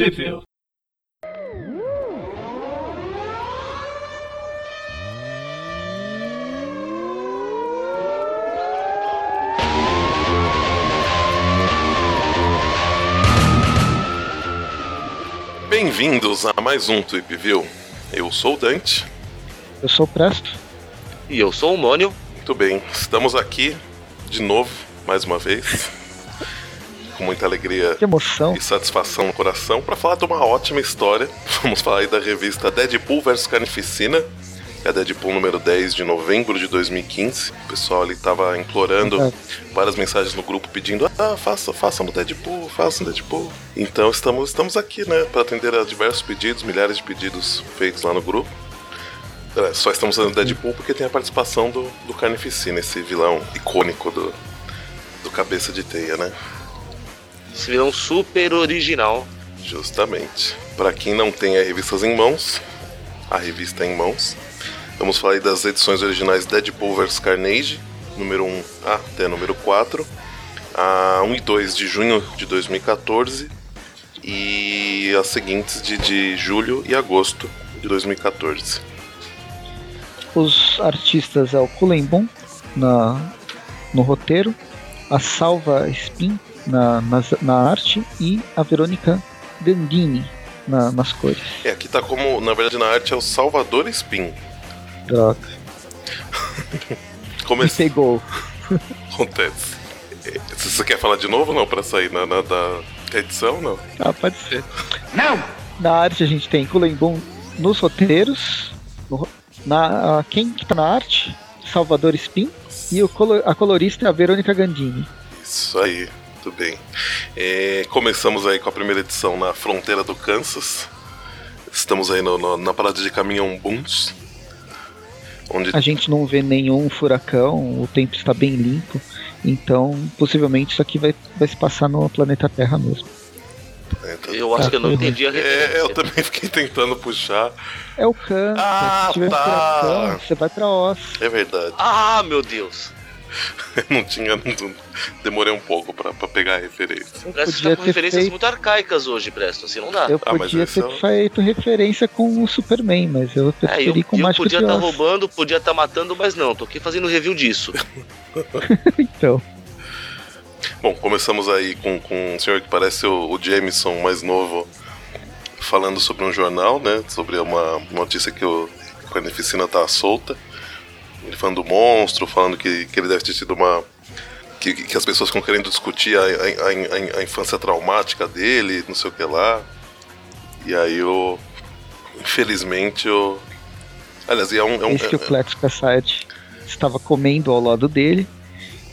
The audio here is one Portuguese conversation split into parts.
Sheffield. Bem-vindos a mais um Tweep View. Eu sou o Dante. Eu sou o Presto. E eu sou o Mônio. Muito bem, estamos aqui de novo, mais uma vez, com muita alegria Que emoção. e satisfação no coração, para falar de uma ótima história. Vamos falar aí da revista Deadpool vs Carnificina. É a Deadpool número 10 de novembro de 2015. O pessoal ali tava implorando Exato. várias mensagens no grupo pedindo: ah, faça, faça no Deadpool, faça no Deadpool. Então estamos, estamos aqui, né, para atender a diversos pedidos, milhares de pedidos feitos lá no grupo. É, Só estamos fazendo Deadpool porque tem a participação do, do Carnificina, esse vilão icônico do, do Cabeça de Teia, né? Esse vilão super original. Justamente. Para quem não tem a revistas em mãos, a revista em mãos, vamos falar aí das edições originais Deadpool vs Carnage, número 1 até número 4, a 1 e 2 de junho de 2014 e as seguintes de, de julho e agosto de 2014. Os artistas é o Kulenbon na, no roteiro, a Salva Spin na, nas- na arte e a Verônica Gandini na- nas cores. É, aqui tá como, na verdade na arte é o Salvador Spin. Droga. Como Me esse pegou. acontece? É, Se você quer falar de novo não, pra sair na, na- da edição, não? Ah, pode ser. Não! Na arte a gente tem Kulenbon nos roteiros, no na, quem que tá na arte? Salvador Spin e o a colorista é a Verônica Gandini. Isso aí, tudo bem. É, começamos aí com a primeira edição na fronteira do Kansas. Estamos aí no- no- na parada de caminhão Boons. Onde A gente não vê nenhum furacão, o tempo está bem limpo, então possivelmente isso aqui vai, vai se passar no planeta Terra mesmo. é, tá- Eu acho que eu não entendi a referência. É, eu também fiquei tentando puxar. É o Kansas, Ah, se tiver tá. furacão, você vai pra Oz. É verdade. Ah, meu Deus. não tinha. não- demorei um pouco pra, pra pegar a referência. Eu Parece que tá com referências feito, muito arcaicas hoje, Presto. Assim não dá. eu Ah, podia ter é feito referência com o Superman, mas eu É, eu, preferi com o Mágico podia estar Oz. roubando, podia estar matando, mas não. Tô aqui fazendo review disso. Então, Bom, começamos aí com, com um senhor que parece o, o Jameson mais novo falando sobre um jornal, né? Sobre uma notícia que o que a Carnificina tá solta. Ele falando do monstro, falando que, que ele deve ter tido uma. Que, que as pessoas ficam querendo discutir a, a, a- a infância traumática dele, não sei o que lá. E aí o. Infelizmente o. Aliás, e é um. É um eis que o Flex Cassade estava comendo ao lado dele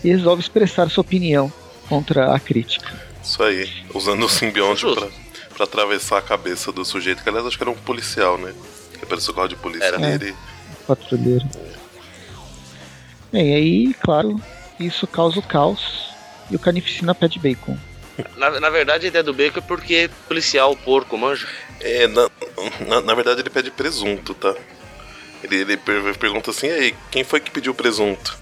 e resolve expressar sua opinião contra a crítica. Isso aí, usando o simbionte pra, pra atravessar a cabeça do sujeito, que aliás acho que era um policial, né? Que apareceu o carro de polícia Era. nele. patrulheiro. Bem, aí, claro, isso causa o caos e o Carnificina pede bacon. Na, na verdade, a ideia do Bacon é porque é policial, porco, manja. É, na, na, na verdade ele pede presunto, tá? Ele, ele per- pergunta assim, e aí, quem foi que pediu presunto?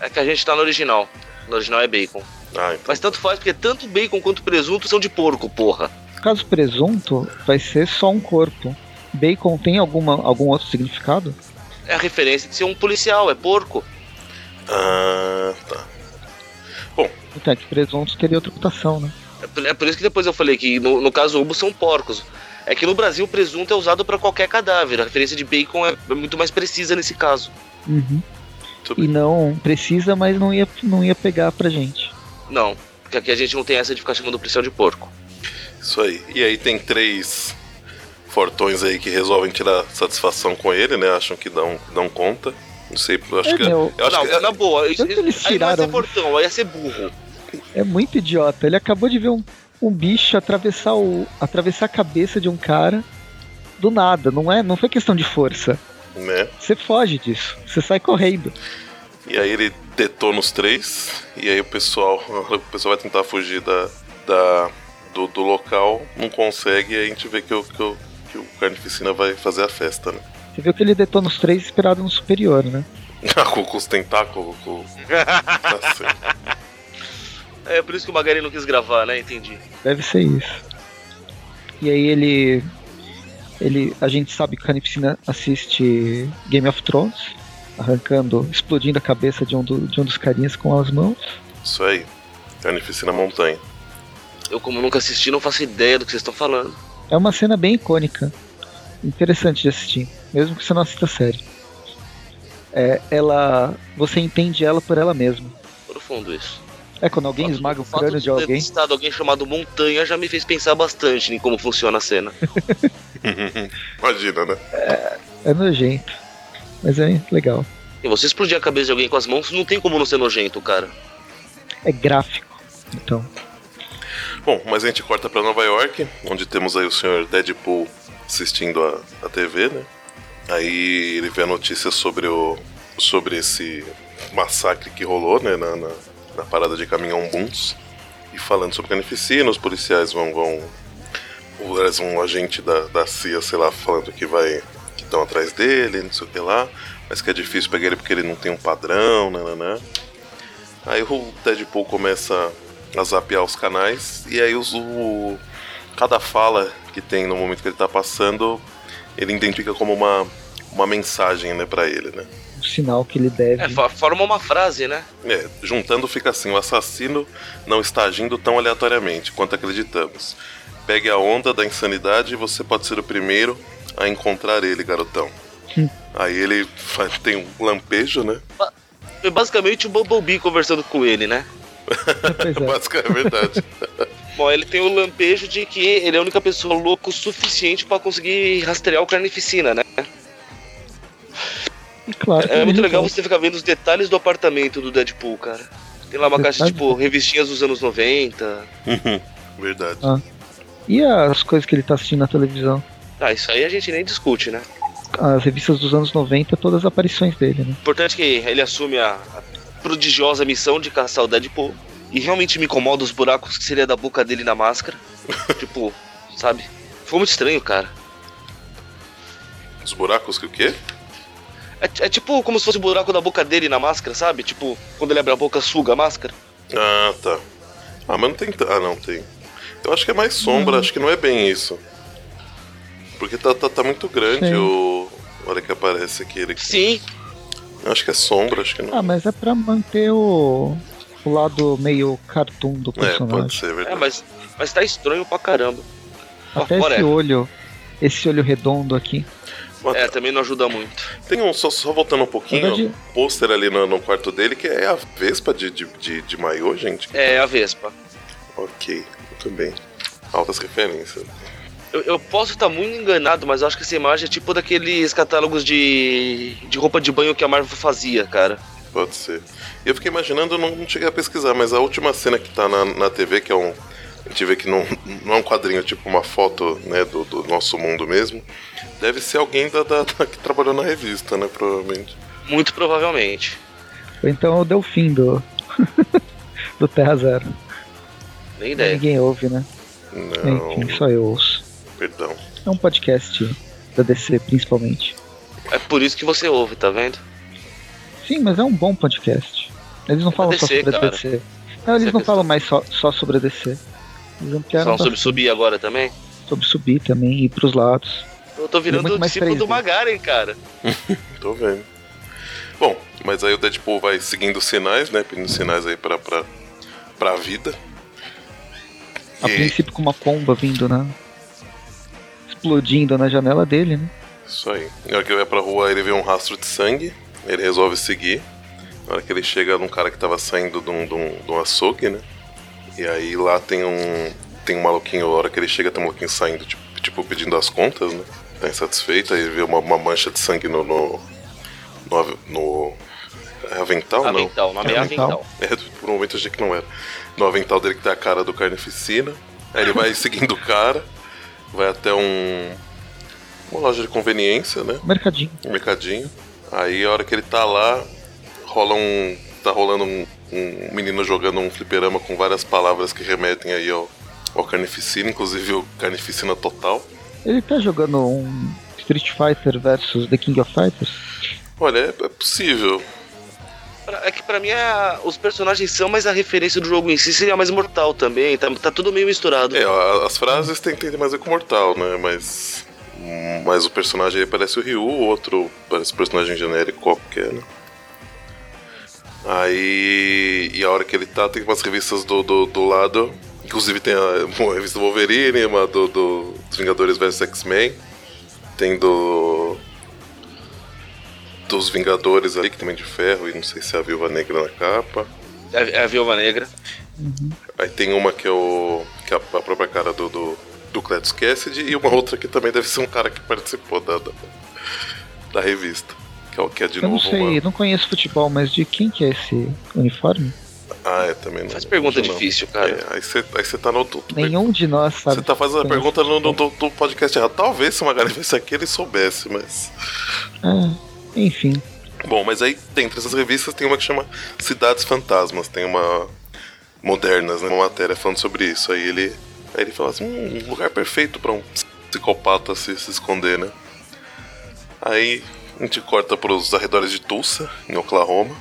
É que a gente tá no original. No original é bacon. Ah, então. Mas tanto faz, porque tanto bacon quanto presunto são de porco, porra. No caso presunto, vai ser só um corpo. Bacon tem alguma, algum outro significado? É a referência de ser um policial, é porco. Ah, tá. Então, é que presunto teria outra cotação, né? É por- É por isso que depois eu falei que no, no caso Ubo são porcos. É que no Brasil o presunto é usado pra qualquer cadáver. A referência de bacon é, é muito mais precisa nesse caso. Uhum. E não precisa, mas não ia, não ia pegar pra gente. Não, porque aqui a gente não tem essa de ficar chamando o policial de porco. Isso aí. E aí tem três fortões aí que resolvem tirar satisfação com ele, né? Acham que dão, dão conta. Não sei, eu acho É, que. meu, Eu acho não, que na boa, isso, eles aí não ia ser tiraram- portão, aí ia ser burro. É muito idiota. Ele acabou de ver um, um bicho atravessar, o, atravessar a cabeça de um cara do nada. Não é, não foi questão de força. né? Você foge disso. Você sai correndo. E aí ele detona os três, e aí o pessoal, o pessoal vai tentar fugir da, da, do, do local, não consegue, e aí a gente vê que o, que o, que o Carnificina vai fazer a festa, né? Você viu que ele detona os três esperado no superior, né? com, com os tentáculos, com... Tá certo. É por isso que o Magari não quis gravar, né? Entendi. Deve ser isso. E aí ele. ele a gente sabe que o Carnificina assiste Game of Thrones, arrancando, explodindo a cabeça de um, do, de um dos carinhas com as mãos. Isso aí. Carnificina Montanha. Eu, como nunca assisti, não faço ideia do que vocês estão falando. É uma cena bem icônica. Interessante de assistir, mesmo que você não assista a série. É, ela. Você entende ela por ela mesma. Profundo isso. É quando alguém Fato- esmaga o fato crânio de alguém. Estado alguém chamado Montanha já me fez pensar bastante em como funciona a cena. Imagina, né? É nojento. Mas é legal. E você explodir a cabeça de alguém com as mãos não tem como não ser nojento, cara. É gráfico. Então. Bom, mas a gente corta pra Nova York, onde temos aí o senhor Deadpool assistindo a, a TV, né? Aí ele vê a notícia sobre o sobre esse massacre que rolou, né, na, na, na parada de caminhão Buns. E falando sobre carnificina, os policiais vão vão um agente da, da CIA, sei lá, falando que vai que estão atrás dele, não sei o que lá, mas que é difícil pegar ele porque ele não tem um padrão, né, né, né. Aí o Deadpool começa a zapear os canais e aí os, o, cada fala que tem no momento que ele tá passando, ele identifica como uma, uma mensagem, né, pra ele, né? Um sinal que ele deve. É, forma uma frase, né? É, juntando fica assim, o assassino não está agindo tão aleatoriamente quanto acreditamos. Pegue a onda da insanidade e você pode ser o primeiro a encontrar ele, garotão. Hum. Aí ele fa- tem um lampejo, né? Foi basicamente o Bumblebee conversando com ele, né? Pois é. Basicamente é verdade. Bom, ele tem o lampejo de que ele é a única pessoa louca o suficiente pra conseguir rastrear o Carnificina, né? E claro É ele muito legal resolve. você ficar vendo os detalhes do apartamento do Deadpool, cara. Tem lá uma caixa, tipo, revistinhas dos anos 90. verdade. Ah. E as coisas que ele tá assistindo na televisão? Ah, isso aí a gente nem discute, né? As revistas dos anos 90, todas as aparições dele, né? Importante que ele assume a prodigiosa missão de caçar o Deadpool. E realmente me incomoda os buracos que seria da boca dele na máscara. tipo, sabe? Ficou muito estranho, cara. Os buracos que o quê? É, é tipo como se fosse o buraco da boca dele na máscara, sabe? Tipo, quando ele abre a boca, suga a máscara. Ah, tá. Ah, mas não tem. Ah, não, tem. Eu acho que é mais sombra, acho que não é bem isso. Porque tá, tá, tá muito grande Sim. o. Olha que aparece aqui. Ele... Sim, Acho que é sombra, acho que não. Ah, mas é pra manter o, o lado meio cartoon do é, pode personagem. ser, é é, verdade. mas, mas tá estranho pra caramba. Até esse é. olho, esse olho redondo aqui. Mas É, também não ajuda muito. Tem um, só, só voltando um pouquinho, verdade- um pôster ali no, no quarto dele que é a Vespa de, de, de, de maiô, gente. É a Vespa. Ok, muito bem. Altas referências. Eu, eu posso estar muito enganado, mas eu acho que essa imagem é tipo daqueles catálogos de, de roupa de banho que a Marvel fazia, cara. Pode ser. E eu fiquei imaginando, eu não, não cheguei a pesquisar, mas a última cena que tá na, na TV, que é um. A gente vê que não, não é um quadrinho, tipo uma foto né, do, do nosso mundo mesmo. Deve ser alguém da, da- da- que trabalhou na revista, né? Provavelmente. Muito provavelmente. Ou então é o Delfim do, do Terra Zero. Nem ideia. Ninguém ouve, né? Não, Enfim, só eu ouço. perdão. É um podcast da DC, principalmente. É por isso que você ouve, tá vendo? Sim, mas é um bom podcast. Eles não falam só DC, sobre a cara. DC. Não, eles Essa não falam mais só, só sobre a DC. Eles ampliaram Falam sobre subir agora também. sobre subir também ir pros lados. Eu tô virando muito o mais discípulo do 3D. Magaren, cara. Tô vendo. Bom, mas aí o Deadpool vai seguindo os sinais, né? Pedindo sinais aí pra, pra, pra vida. A E- princípio com uma pomba vindo na. explodindo na janela dele, né? Isso aí. Na hora que ele vai pra rua, ele vê um rastro de sangue. Ele resolve seguir. Na hora que ele chega num cara que tava saindo de um, de um, de um açougue, né? E aí lá tem um. Tem um maluquinho, a hora que ele chega, tem um maluquinho saindo, tipo, tipo pedindo as contas, né? Tá insatisfeito, aí vê uma, uma mancha de sangue no. no. no, no é avental, não? Avental, o nome é Avental. Avental. É, por um momento eu achei que não era. No avental dele que tem a cara do Carnificina. Aí ele vai seguindo o cara, vai até um. Uma loja de conveniência, né? Mercadinho. Um mercadinho. Aí a hora que ele tá lá, rola um. tá rolando um, um menino jogando um fliperama com várias palavras que remetem aí ao, ao Carnificina, inclusive o Carnificina Total. Ele tá jogando um Street Fighter versus The King of Fighters. Olha, é, é possível. é que pra mim é- os personagens são, mas a referência do jogo em si seria mais mortal também. Tá, tá tudo meio misturado. É, as frases tem, tem mais a ver com mortal, né? Mas. Mas o personagem aí parece o Ryu, o outro parece um personagem genérico qualquer, né? Aí. E a hora que ele tá, tem umas revistas do, do, do lado. Inclusive tem a, uma revista do Wolverine, uma do, do dos Vingadores vs X-Men. Tem do. Dos Vingadores ali, que também é de ferro, e não sei se é a Viúva Negra na capa. É, é a Viúva Negra. Aí tem uma que é o. que é a própria cara do, do, do Cletus Cassidy e uma outra que também deve ser um cara que participou da, da, da revista. Que é o que é de Eu não novo sei, uma. não conheço futebol, mas de quem que é esse uniforme? Ah, é também não. Faz pergunta não. difícil, cara. É, aí você aí você tá no. Tu, Nenhum de nós sabe. Você tá fazendo a conhece pergunta no, no, do, do podcast errado. Talvez se uma galera visse aqui ele soubesse, mas. Ah, enfim. Bom, mas aí dentre essas revistas tem uma que chama Cidades Fantasmas, tem uma modernas, né, uma matéria falando sobre isso. Aí ele, aí ele fala assim, "Hum, um lugar perfeito pra um psicopata se, se esconder, né? Aí a gente corta pros arredores de Tulsa, em Oklahoma,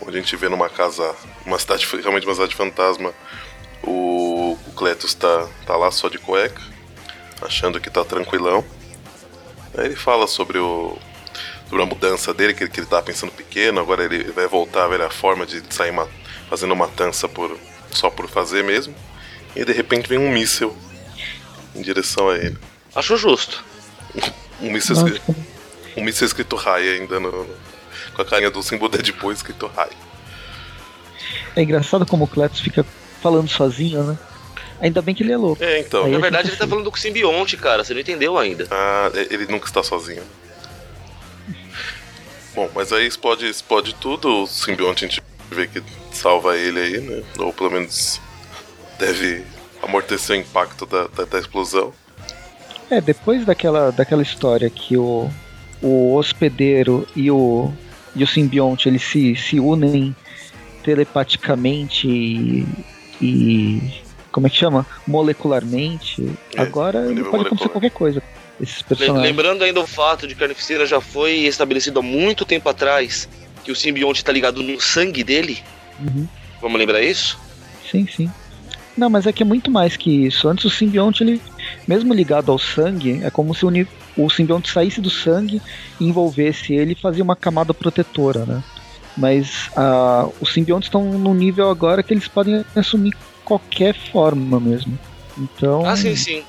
onde a gente vê numa casa, uma cidade realmente uma cidade fantasma, o, o Cletus tá, tá lá só de cueca, achando que tá tranquilão. Aí ele fala sobre o, sobre a mudança dele, que, que ele tava pensando pequeno, agora ele vai voltar a ver a forma de sair fazendo matança por, só por fazer mesmo. E de repente vem um míssil em direção a ele. Acho justo. Um míssil, Não, escri- tipo, um míssil escrito Rai ainda no, no- com a carinha do símbolo Deadpool escrito Rai. é engraçado como o Cletus fica falando sozinho, né? Ainda bem que ele é louco. É, então. Aí Na verdade, ele tá falando com o simbionte, cara. Você não entendeu ainda. Ah, é- ele nunca está sozinho. Bom, mas aí explode, explode tudo, o simbionte a gente vê que salva ele aí, né? Ou pelo menos deve amortecer o impacto da, da, da explosão. É, depois daquela, daquela história que o, o hospedeiro e o, e o simbionte eles se, se unem telepaticamente e, e- como é que chama? Molecularmente. É, Agora pode acontecer molecular. qualquer coisa. Esses personagens. Lembrando ainda o fato de que a Carnificina já foi estabelecido há muito tempo atrás que o simbionte tá ligado no sangue dele. Uhum. Vamos lembrar isso? Sim, sim. Não, mas é que é muito mais que isso. Antes o simbionte, ele, mesmo ligado ao sangue, é como se o, o simbionte saísse do sangue e envolvesse ele e fazia uma camada protetora, né? Mas ah, os simbiontes estão no nível agora que eles podem assumir qualquer forma mesmo. Então. Ah, sim, sim.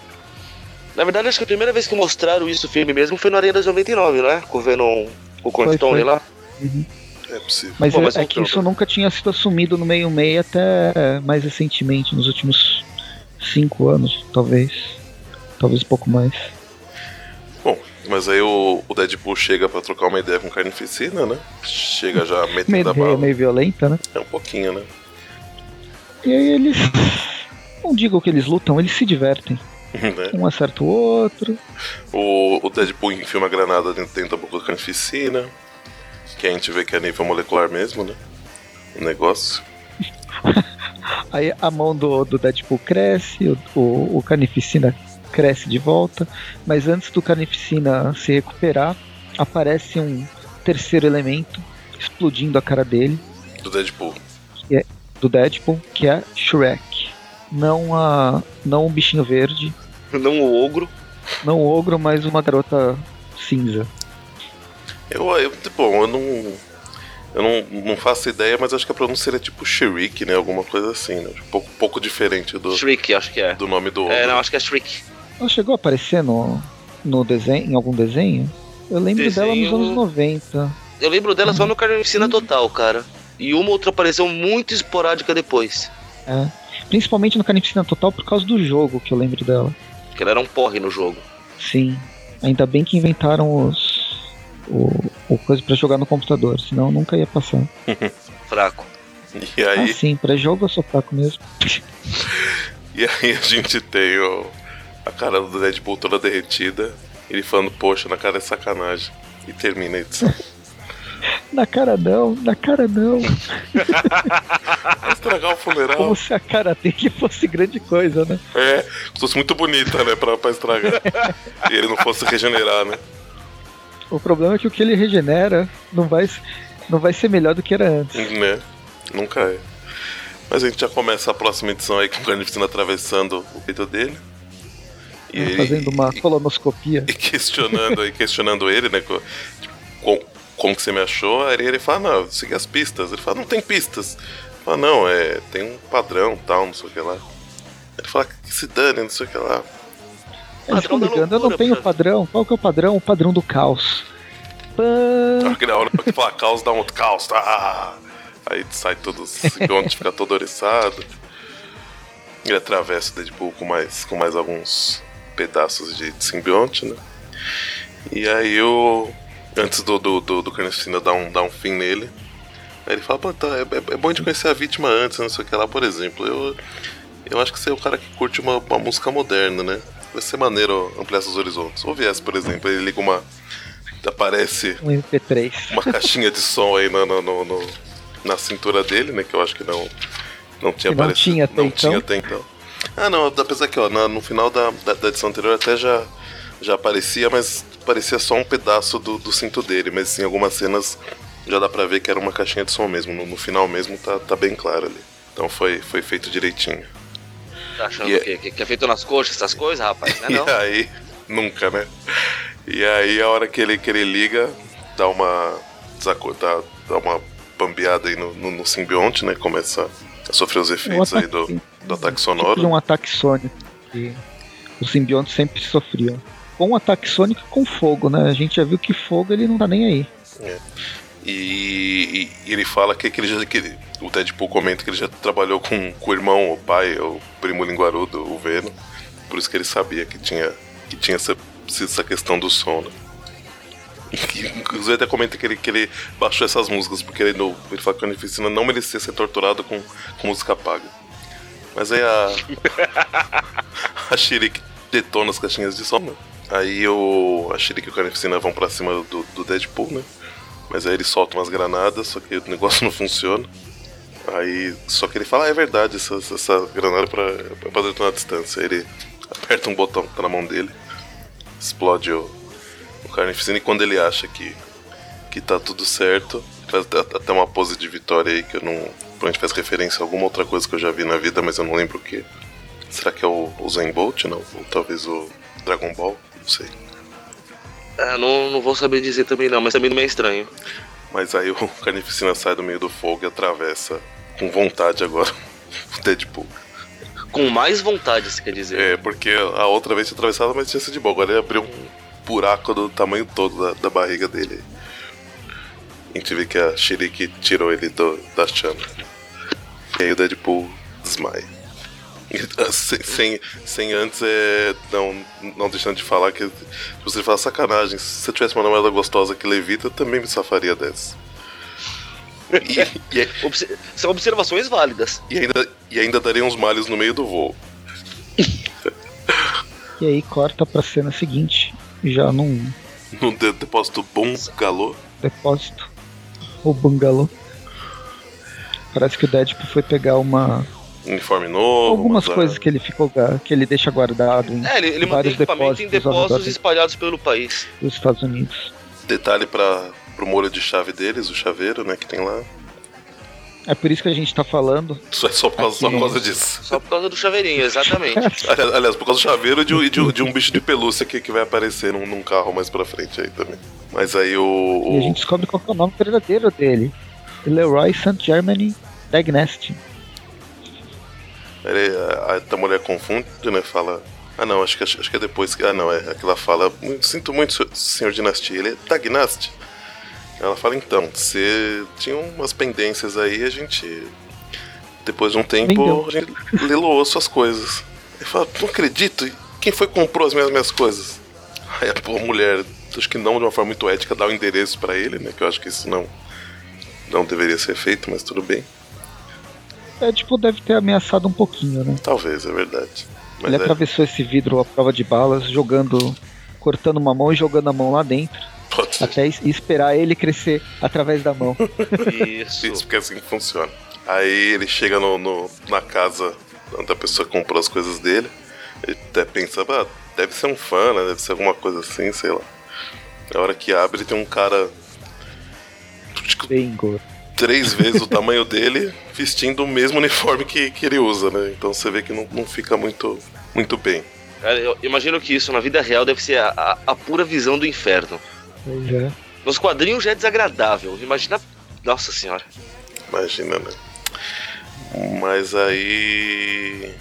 Na verdade, acho que a primeira vez que mostraram isso no filme mesmo foi no Arenas 99, né? Com o Venom, o foi. lá. Uhum. É possível. Mas, Pô, é, mas é não que isso nunca tinha sido assumido no meio-meio até mais recentemente, nos últimos cinco anos, talvez. Talvez um pouco mais. Bom, mas aí o, o Deadpool chega pra trocar uma ideia com Carnificina, né? Chega já Meio, metendo a bala. meio violenta, né? É um pouquinho, né? E aí eles. Não digo que eles lutam, eles se divertem. Né? Um acerta o outro. O, o Deadpool enfia uma granada dentro, dentro da boca da Carnificina. Que a gente vê que é nível molecular mesmo, né? O negócio. Aí a mão do, do Deadpool cresce, o, o, o Carnificina cresce de volta. Mas antes do Carnificina se recuperar, aparece um terceiro elemento explodindo a cara dele, Do Deadpool. do Deadpool, que é Shrek. Não, a, não um bichinho verde, Não o ogro. não o ogro, mas uma garota cinza. Eu, eu, bom, eu não. Eu não, não faço ideia, mas acho que a pronúncia seria tipo Shriek, né? Alguma coisa assim, né? Um pouco, pouco diferente do, Shriek, acho que é. do nome do É, não, acho que é Shriek. Ela chegou a aparecer no, no desenho, em algum desenho? Eu lembro dela nos Desenho- anos 90. Eu lembro dela só no Carnificina Total, cara. E uma outra apareceu muito esporádica depois. É. Principalmente no Carnificina Total por causa do jogo que eu lembro dela. Que ela era um porre no jogo. Sim. Ainda bem que inventaram os. O, o coisa pra jogar no computador, senão nunca ia passar. Fraco. E Ah, aí, sim, pra jogo eu sou fraco mesmo. e aí a gente tem o, a cara do Deadpool toda derretida. Ele falando, poxa, na cara é sacanagem. E termina a edição. Na cara não, na cara não. Vai estragar o funeral. Como se a cara dele fosse grande coisa, né? É, se fosse muito bonita, né? Pra, pra estragar. e ele não fosse regenerar, né? O problema é que o que ele regenera não vai. Não vai ser melhor do que era antes. Né? Nunca é. Mas a gente já começa a próxima edição aí com o Carnificina atravessando o peito dele. E ele, fazendo uma colonoscopia. E questionando, e questionando ele, né? Tipo, como, como que você me achou? Aí ele fala, não, segui as pistas. Ele fala, não tem pistas. Ele fala, não, é, tem um padrão, tal, não sei o que lá. Ele fala, que se dane, não sei o que lá. Eles ficam ligando, eu não tenho padrão. Qual que é o padrão? O padrão do caos. Pã... Na hora que fala caos, dá um outro caos. Tá? Aí sai todo simbionte, fica todo oriçado. Ele atravessa o Deadpool com mais, com mais alguns pedaços de, de simbionte, né? E aí o. Antes do, do, do, do Carnificina dar um, dar um fim nele, aí ele fala, pô, tá, é, é, bom de conhecer a vítima antes, não sei o que lá, por exemplo. Eu, eu acho que você é o cara que curte uma, uma música moderna, né? Vai ser maneiro ampliar seus horizontes. Ou viesse, por exemplo, ele liga uma. Aparece um MP3. uma caixinha de som aí no, no, no, no, na cintura dele, né? Que eu acho que não, não tinha que aparecido. Não tinha até não então. Tinha até então. Ah, não, apesar que ó, no final da, da, da, edição anterior até já, já aparecia, mas parecia só um pedaço do, do cinto dele. Mas em algumas cenas já dá pra ver que era uma caixinha de som mesmo. No, no final mesmo tá, tá bem claro ali. Então foi, foi feito direitinho. Tá achando e, que, que é feito nas coxas, essas coisas, rapaz? Não é, não? E aí, nunca, né? E aí, a hora que ele, que ele liga, dá uma. Dá, dá uma bambeada aí no, no, no simbionte, né? Começa a sofrer os efeitos aí do, do ataque sonoro. um ataque sônico. E os simbiontes sempre sofriam. Com um ataque sônico com fogo, né? A gente já viu que fogo ele não tá nem aí. É. E, e, ele fala que, que ele já. Que o Deadpool comenta que ele já trabalhou com, com o irmão, o pai, o primo linguarudo, o Venom. Por isso que ele sabia que tinha, que tinha essa, essa questão do som, né? Inclusive até comenta que ele, que ele baixou essas músicas, porque ele, no, ele fala que a Unificina não merecia ser torturado com, com música paga. Mas aí a. a Shirik detona as caixinhas de som, né? Aí o, a Shirik e o Carnificina vão pra cima do, do Deadpool, né? Mas aí ele solta umas granadas, só que o negócio não funciona. Aí, só que ele fala, ah, é verdade, essa, essa granada é pra, é pra detonar a distância. Aí ele aperta um botão que tá na mão dele, explode o, o carnificina e quando ele acha que, que tá tudo certo, faz até uma pose de vitória aí que eu não. Provavelmente faz referência a alguma outra coisa que eu já vi na vida, mas eu não lembro o que. Será que é o, o Zen Bolt? Não. Ou talvez o Dragon Ball? Não sei. Ah, não, não vou saber dizer também não, mas também não é estranho. Mas aí o Carnificina sai do meio do fogo e atravessa com vontade agora o Deadpool. Com mais vontade, você quer dizer? É, porque a outra vez tinha atravessado, mas tinha sido de boa. Agora ele abriu um buraco do tamanho todo da, da barriga dele. A gente vê que a Shiriki tirou ele do, da chama. E aí o Deadpool desmaia. sem, sem, sem, antes é. Não, não deixando de falar que você fala sacanagem. Se eu tivesse uma namorada gostosa que levita, eu também me safaria dessa. E, e, São observações válidas. E ainda, e ainda daria uns malhos no meio do voo. e aí corta pra cena seguinte, já num. Num depósito Bungalô. Depósito. O Bungalô. Parece que o Deadpool foi pegar uma uniforme novo. Algumas coisas que ele ficou que ele deixa guardado em é, ele, ele vários depósitos, em depósitos espalhados pelo país. Dos Estados Unidos. Detalhe para pro molho de chave deles, o chaveiro, né, que tem lá. É por isso que a gente tá falando. Só, é só, por, causa, só por causa disso. Só por causa do chaveirinho, exatamente. Aliás, por causa do chaveiro e de, de, de, um bicho de pelúcia que, que vai aparecer num, num, carro mais pra frente aí também. Mas aí o, o. E a gente descobre qual é o nome verdadeiro dele. Leroy St. Germany Dagnest. Ele, a, a mulher confunde, né? Fala. Ah não, acho que, acho que é depois que. Ah não, é aquela fala. Sinto muito, senhor Dinastia. Ele é Dagnast. Ela fala, então, você tinha umas pendências aí, a gente. Depois de um tempo, a gente leloou suas coisas. Ele fala, não acredito, quem foi que comprou as minhas, minhas coisas? Aí a mulher, acho que não de uma forma muito ética, dá o um endereço para ele, né? Que eu acho que isso não, não deveria ser feito, mas tudo bem. É, tipo, deve ter ameaçado um pouquinho, né? Talvez, é verdade. Mas ele é... atravessou esse vidro à prova de balas, jogando. cortando uma mão e jogando a mão lá dentro. Pode até esperar ele crescer através da mão. Isso. Isso, porque é assim que funciona. Aí ele chega no, no, na casa onde a pessoa comprou as coisas dele. Ele até pensa, ah, deve ser um fã, né? Deve ser alguma coisa assim, sei lá. Na hora que abre, tem um cara tipo, Bem gordo. três vezes o tamanho dele, vestindo o mesmo uniforme que, que ele usa, né? Então você vê que não, não fica muito, muito bem. Cara, eu imagino que isso na vida real deve ser a, a- a pura visão do inferno. Pois é. Nos quadrinhos já é desagradável. Imagina. Nossa senhora. Imagina, né? Mas aí.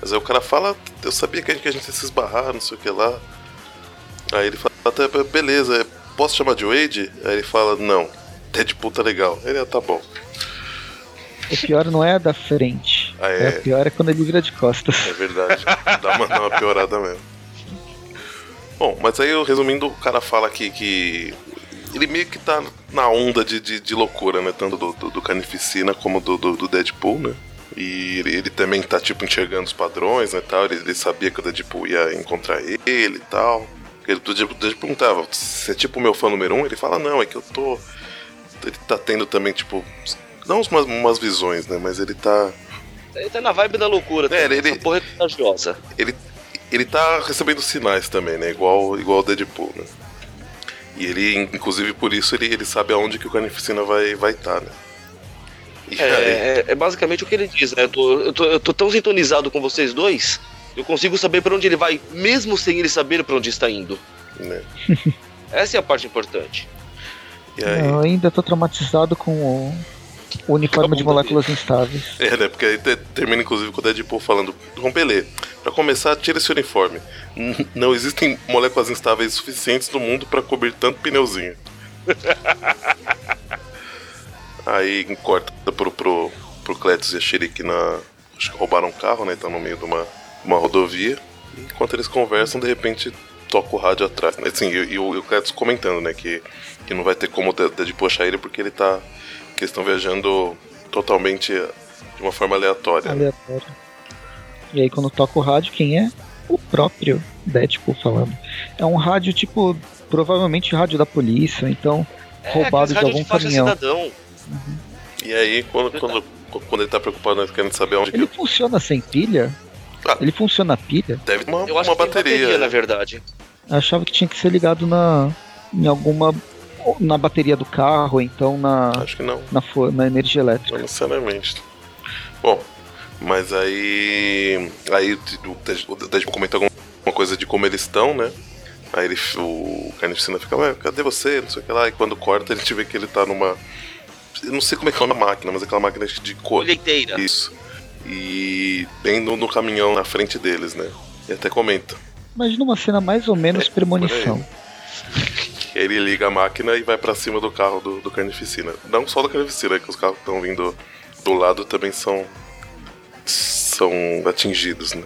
Mas aí o cara fala, eu sabia que a gente, que a gente ia se esbarrar, não sei o que lá. Aí ele fala, até beleza, posso chamar de Wade? Aí ele fala, não, Deadpool tá legal. Ele, ah, tá bom. O pior não é a da frente. Ah, é. é. O pior é quando ele vira de costas. É verdade. Dá uma, dá uma piorada mesmo. Bom, mas aí, eu, resumindo, o cara fala que, que ele meio que tá na onda de, de, de loucura, né? Tanto do, do, do Carnificina como do, do, do Deadpool, né? E ele, ele também tá, tipo, enxergando os padrões, né, tal. Ele, ele sabia que o Deadpool ia encontrar ele e tal. Ele, o Deadpool perguntava, você é tipo o meu fã número um? Ele fala, não, é que eu tô... Ele tá tendo também, tipo... Não umas, umas visões, né? Mas ele tá... Ele tá na vibe da loucura. É, também. ele- Essa porra é contagiosa. ele, ele tá recebendo sinais também, né? Igual, igual o Deadpool, né? E ele, inclusive por isso, ele, ele sabe aonde que o Carnificina vai vai estar, né? E É, aí, é- é basicamente o que ele diz, né? Eu tô, eu, tô, eu tô tão sintonizado com vocês dois, eu consigo saber pra onde ele vai, mesmo sem ele saber pra onde está indo. né? Essa é a parte importante. E aí, Eu ainda tô traumatizado com o uniforme de moléculas instáveis. é, né? Porque aí te- termina, inclusive, com o Deadpool falando: Rompelê, pra começar, tira esse uniforme. Não existem moléculas instáveis suficientes no mundo pra cobrir tanto pneuzinho. aí corta pro, pro, pro Cletus e a Sherick na. Acho que roubaram um carro, né? Tá no meio de uma, uma rodovia. E enquanto eles conversam, de repente toca o rádio atrás. Assim, e, e o, e o Cletus comentando, né? Que, que não vai ter como Deadpool achar ele porque ele tá. Que eles estão viajando totalmente de uma forma aleatória. né? Aleatório. E aí quando toca o rádio, quem é? O próprio Deadpool falando. É um rádio tipo, provavelmente rádio da polícia, então É, roubado de algum faixa caminhão. cidadão. E aí, quando, quando, quando ele tá preocupado, né, querendo saber onde Ele que funciona sem pilha? Ah. Ele funciona a pilha? deve ter uma, Eu acho uma que tem bateria. na verdade. Eu achava que tinha que ser ligado na em alguma na bateria do carro, então na Acho que não, na, na energia não elétrica. necessariamente. Bom, mas aí. Aí o Deadpool comenta alguma coisa de como eles estão, né? Aí ele, o Carnificina fica, ué, cadê você? Não sei o que lá. E quando corta, a gente vê que ele tá numa. Eu não sei como é que é uma máquina, mas aquela máquina de cor. Colheiteira. Isso. E bem no, no caminhão na frente deles, né? E até comenta. Imagina uma cena mais ou menos É, premonição. Ele liga a máquina e vai pra cima do carro do, do Carnificina. Não só do Carnificina, que os carros que estão vindo do lado também são são atingidos, né?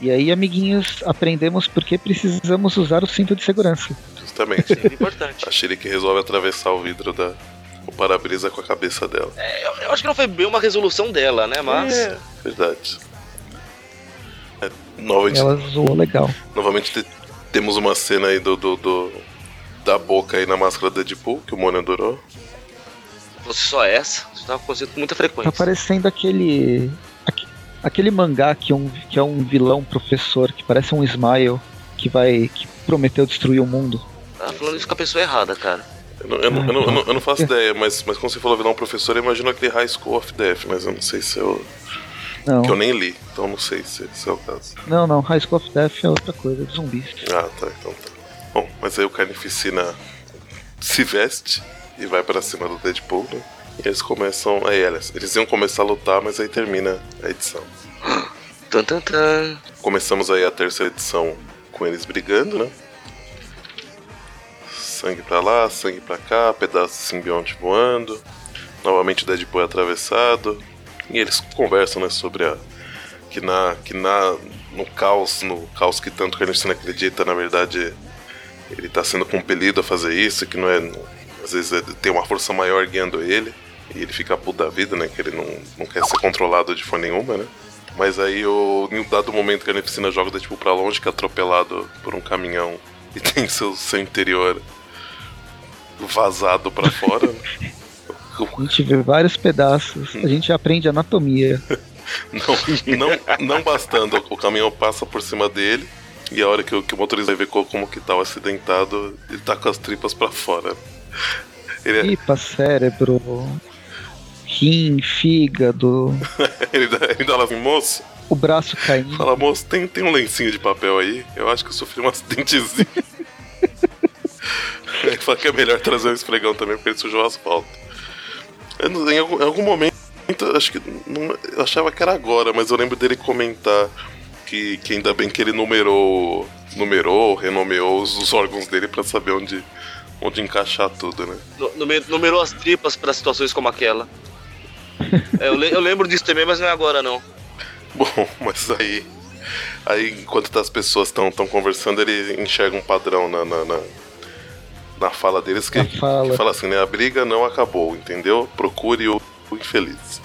E aí, amiguinhos, aprendemos por que precisamos usar o cinto de segurança. Justamente. É importante. a Shiriki resolve atravessar o vidro da o para-brisa com a cabeça dela. É, eu, eu acho que não foi bem uma resolução dela, né? Mas. É, verdade. É, novamente, Ela zoou legal. novamente te- temos uma cena aí do, do, do- da boca aí na máscara do Deadpool, que o Mônio adorou. Se fosse só essa, isso tava acontecendo com muita Tá frequência. parecendo aquele. aque- Aquele mangá que, é um, que é um vilão professor, que parece um Smile, que vai. que prometeu destruir o mundo. Tá falando isso com a pessoa errada, cara. Eu não, eu não- eu não- eu não- eu não faço ideia, mas, mas quando você falou vilão professor, eu imagino aquele High School of Death, mas eu não sei se eu. Não, que eu nem li, então não sei se, se é o caso. não, não. High School of Death é outra coisa, de zumbis. Ah, tá, então tá. Bom, mas aí o Carnificina se veste e vai pra cima do Deadpool, né? E eles começam. Aí eles, eles iam começar a lutar, mas aí termina a edição. Tan, tan, tan. Começamos aí a terceira edição com eles brigando, né? Sangue pra lá, sangue pra cá, pedaço de simbionte voando. Novamente o Deadpool é atravessado. E eles conversam, né, sobre a. Que na. Que na. No caos, no caos que tanto o Carnificina acredita, na verdade, ele tá sendo compelido a fazer isso, que não é. Às vezes é- tem uma força maior guiando ele. E ele fica puto da vida, né? Que ele não, não quer ser controlado de forma nenhuma, né? Mas aí, o, em um dado momento que a Carnificina joga o Deadpool pra longe, que é atropelado por um caminhão e tem seu, seu interior vazado pra fora, né? A gente vê vários pedaços, a gente aprende anatomia. Não, não, não bastando, o caminhão passa por cima dele e a hora que o, que o motorista vai ver co- como que tá o acidentado, ele tá com as tripas pra fora. Ele é- Pipa, cérebro, rim, fígado, ele dá, ele dá lá assim, moço, o braço caindo. fala, moço, tem, tem um lencinho de papel aí? Eu acho que eu sofri um acidentezinho. ele fala que é melhor trazer um esfregão também, porque ele sujou o asfalto. Eu não- em, algum, em algum momento, acho que. não- eu achava que era agora, mas eu lembro dele comentar que, que ainda bem que ele numerou, numerou, renomeou os, os órgãos dele pra saber onde, onde encaixar tudo, né? Nu- nume- Numerou as tripas pra situações como aquela. É, eu, le- eu lembro disso também, mas não é agora não. Bom, mas aí. Aí, enquanto as pessoas estão conversando, ele enxerga um padrão na, na, na, na fala deles que, fala. que fala assim, né? A briga não acabou, entendeu? Procure o, o infeliz.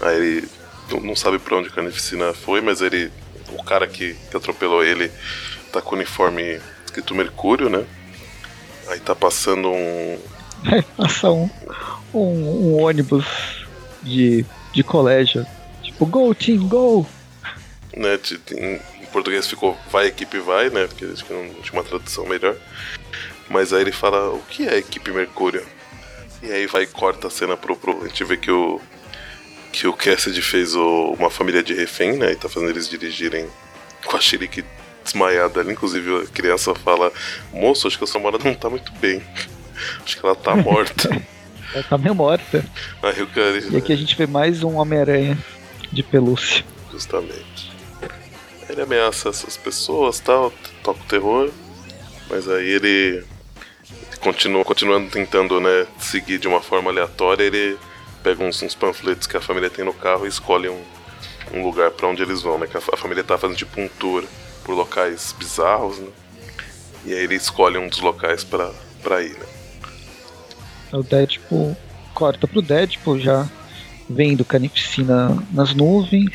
Aí ele não- sabe pra onde a carnificina foi, mas ele. O cara que, que atropelou ele tá com o uniforme escrito Mercúrio, né? Aí tá passando um, Aí passa um, um, um ônibus de, de colégio. Tipo, go team, go! né, em, português ficou vai equipe vai, né, porque acho que não tinha uma tradução melhor. Mas aí ele fala, o que é equipe Mercúrio? E aí vai e corta a cena pro, pro a gente vê que o que o Cassidy fez o- uma família de refém, né, e tá fazendo eles dirigirem com a Shiriki desmaiada ali, inclusive a criança fala, moço, acho que a sua namorada não tá muito bem. Acho que ela tá morta. Ela tá meio morta. aí o cara, E aqui a gente vê mais um Homem-Aranha de pelúcia. Justamente. Ele ameaça essas pessoas, tal, toca o terror, mas aí ele continua continuando tentando, né, seguir de uma forma aleatória, ele pega uns, uns panfletos que a família tem no carro e escolhe um, um lugar pra onde eles vão, né, que a, a família tá fazendo tipo um tour por locais bizarros, né, e aí ele escolhe um dos locais pra, pra ir, né. O Deadpool corta pro Deadpool já vendo carnificina nas nuvens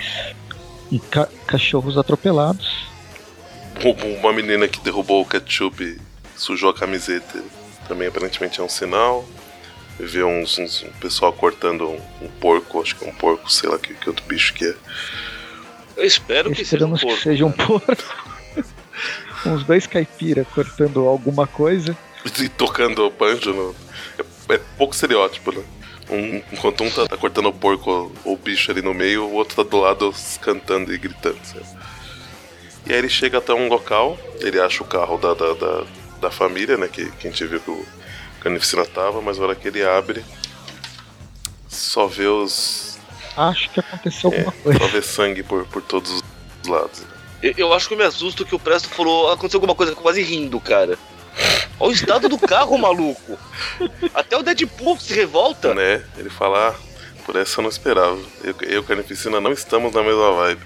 e ca- cachorros atropelados. Um- Uma menina que derrubou o ketchup sujou a camiseta também aparentemente é um sinal. Vê uns, uns- um pessoal cortando um, um porco, acho que é um porco, sei lá que, que outro bicho que é. Eu espero que seja um Esperamos que porco. seja um cara. porco. Uns dois caipira cortando alguma coisa. E tocando o banjo no. É, é pouco estereótipo, né? Um- enquanto um tá, tá cortando o porco ou o bicho ali no meio, o outro tá do lado cantando e gritando. sabe? E aí ele chega até um local, ele acha o carro da, da, da, da família, né? Que, que a gente viu que o Carnificina tava, mas na hora que ele abre, só vê os. Acho que aconteceu É, alguma coisa. só vê sangue por, por todos os lados. Eu, eu acho que eu me assusto que o Presto falou. Aconteceu alguma coisa quase rindo, cara. Olha o estado do carro, maluco. Até o Deadpool se revolta. Né? Ele fala, ah, por essa eu não esperava. Eu, eu e o Carnificina não estamos na mesma vibe.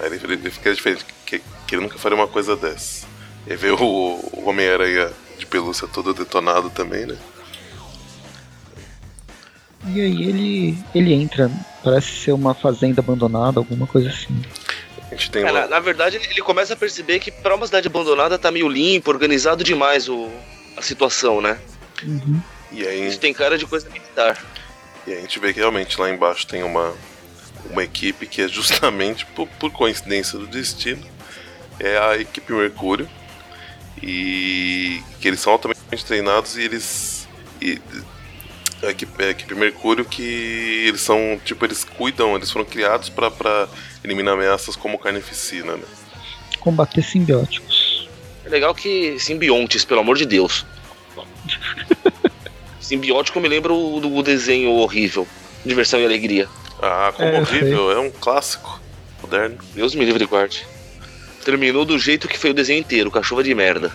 Aí ele, ele fica diferente, que, que ele nunca faria uma coisa dessa. E vê o, o Homem-Aranha de pelúcia todo detonado também, né? E aí ele, ele entra, parece ser uma fazenda abandonada, alguma coisa assim. A gente tem É, na, uma, na verdade, ele ele começa a perceber que pra uma cidade abandonada tá meio limpo, organizado demais o, a situação, né? Uhum. e, aí, Isso tem cara de coisa militar. e aí a gente vê que realmente lá embaixo tem uma, uma equipe que é justamente por, por coincidência do destino. É a equipe Mercúrio. E que eles são altamente treinados e eles. E, a equipe, a equipe Mercúrio que eles são, tipo, eles cuidam, eles foram criados pra pra eliminar ameaças como carnificina, né? Combater simbióticos. É legal que simbiontes, pelo amor de Deus. Simbiótico me lembra o do desenho horrível. Diversão e alegria. Ah, como É, horrível, é um clássico moderno. Deus me livre e guarde. Terminou do jeito que foi o desenho inteiro, cachorro de merda.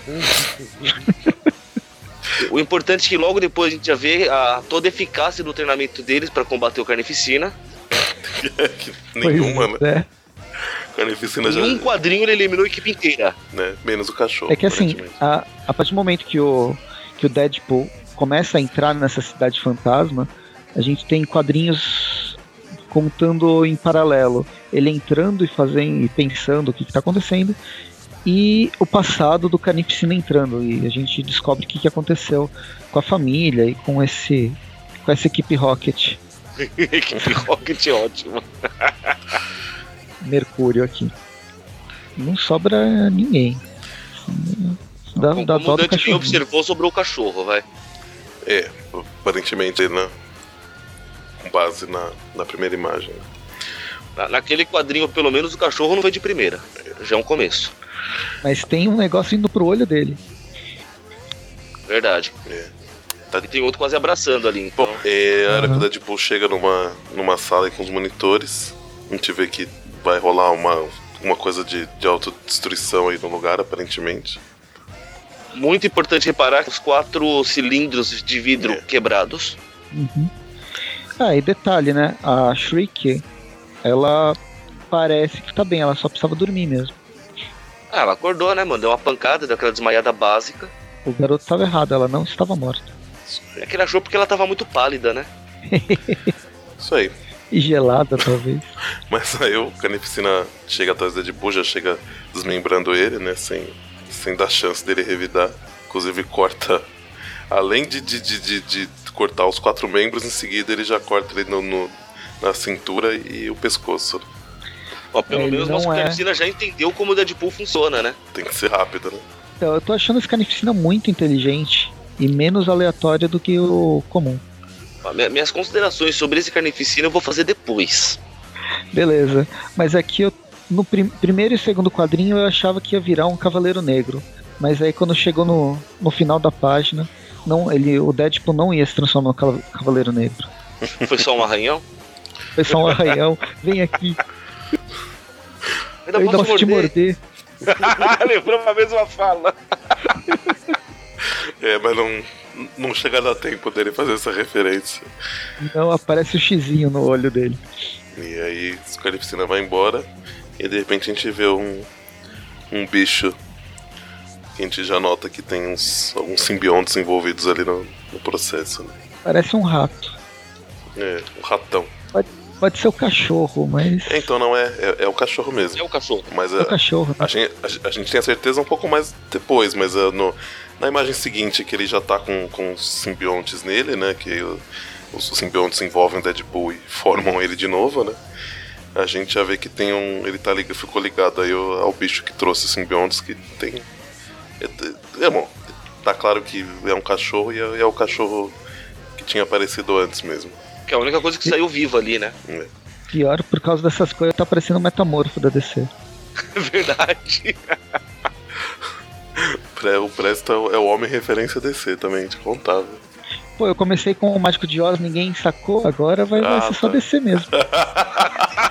o importante é que logo depois a gente já vê a, toda a eficácia do treinamento deles pra combater o carnificina. Nenhuma, né? é. Carnificina já. Em um quadrinho ele eliminou a equipe inteira. Né? Menos o cachorro. É que assim, a, a partir do momento que o, que o Deadpool começa a entrar nessa cidade fantasma, a gente tem quadrinhos contando em paralelo. Ele entrando e fazendo e pensando o que está acontecendo. E o passado do Carnificina entrando. E a gente descobre o que, que aconteceu com a família e com esse. com essa equipe Rocket. equipe Rocket ótimo. Mercúrio aqui. Não sobra ninguém. Dá, Como, dó o Dante observou sobre o cachorro, vai. É, aparentemente, né? Com base na, na primeira imagem. Na- naquele quadrinho, pelo menos, o cachorro não foi de primeira. Já é um começo. Mas tem um negócio indo pro olho dele. Verdade. É. E tem outro quase abraçando ali. Então, Bom, é, a hora que Uhum. o Deadpool chega numa, numa sala aí com os monitores, a gente vê que vai rolar uma, uma coisa de, de autodestruição aí no lugar, aparentemente. muito importante reparar que os quatro cilindros de vidro É. quebrados. Uhum. Ah, e detalhe, né? A Shriek, ela parece que tá bem, ela só precisava dormir mesmo. Ah, ela acordou, né, mano? Deu uma pancada, deu aquela desmaiada básica. O garoto estava errado, ela não estava morta. É que ele achou porque ela tava muito pálida, né? Isso aí. E gelada, talvez. Mas aí o Carnificina chega atrás do Deadpool, já chega desmembrando ele, né? Sem, sem dar chance dele revidar. Inclusive corta. Além de, de, de, de, de cortar os quatro membros, em seguida ele já corta ele no, no- na cintura e o pescoço. Ó, pelo Ele menos não nosso é. Carnicina já entendeu como o Deadpool funciona, né? Tem que ser rápido, né? Então, eu tô achando esse Carnificina muito inteligente e menos aleatório do que o comum. Ó, Minhas considerações sobre esse Carnificina eu vou fazer depois. Beleza. Mas aqui eu, no prim- primeiro e segundo quadrinho eu achava que ia virar um Cavaleiro Negro. Mas aí quando chegou no, no final da página, não, ele, o Deadpool não ia se transformar no Cava- Cavaleiro Negro. Foi só um arranhão? Foi só um arranhão. Vem aqui, Ainda eu ainda posso posso te morder. Lembrou uma mesma fala. É, mas não, não chega a dar tempo dele fazer essa referência. Não aparece o xizinho no olho dele. E aí o Carnificina vai embora e de repente a gente vê um, um bicho que a gente já nota que tem uns, alguns simbiontes envolvidos ali no, no processo. Né? Parece um rato. É, um ratão. Pode ser o cachorro, mas. É, então não é, é, é o cachorro mesmo. É o cachorro. Mas É o a, cachorro, né? a, gente, a, a gente tem a certeza um pouco mais depois, mas ah, no, na imagem seguinte que ele já tá com, com os simbiontes nele, né? Que o- os simbiontes envolvem o Deadpool e formam ele de novo, né? A gente já vê que tem um. Ele tá ligado, ficou ligado aí ao, ao bicho que trouxe os simbiontes, que tem. É, é bom, tá claro que é um cachorro e é, é o cachorro que tinha aparecido antes mesmo. Que é a única coisa que saiu viva ali, né? É. Pior, por causa dessas coisas, tá parecendo um metamorfo da DC. Verdade. Pré- O Presto é o- é homem referência DC também, te contava. Pô, eu comecei com o Mágico de Oz, ninguém sacou, agora vai, vai Ah, ser só tá. DC mesmo.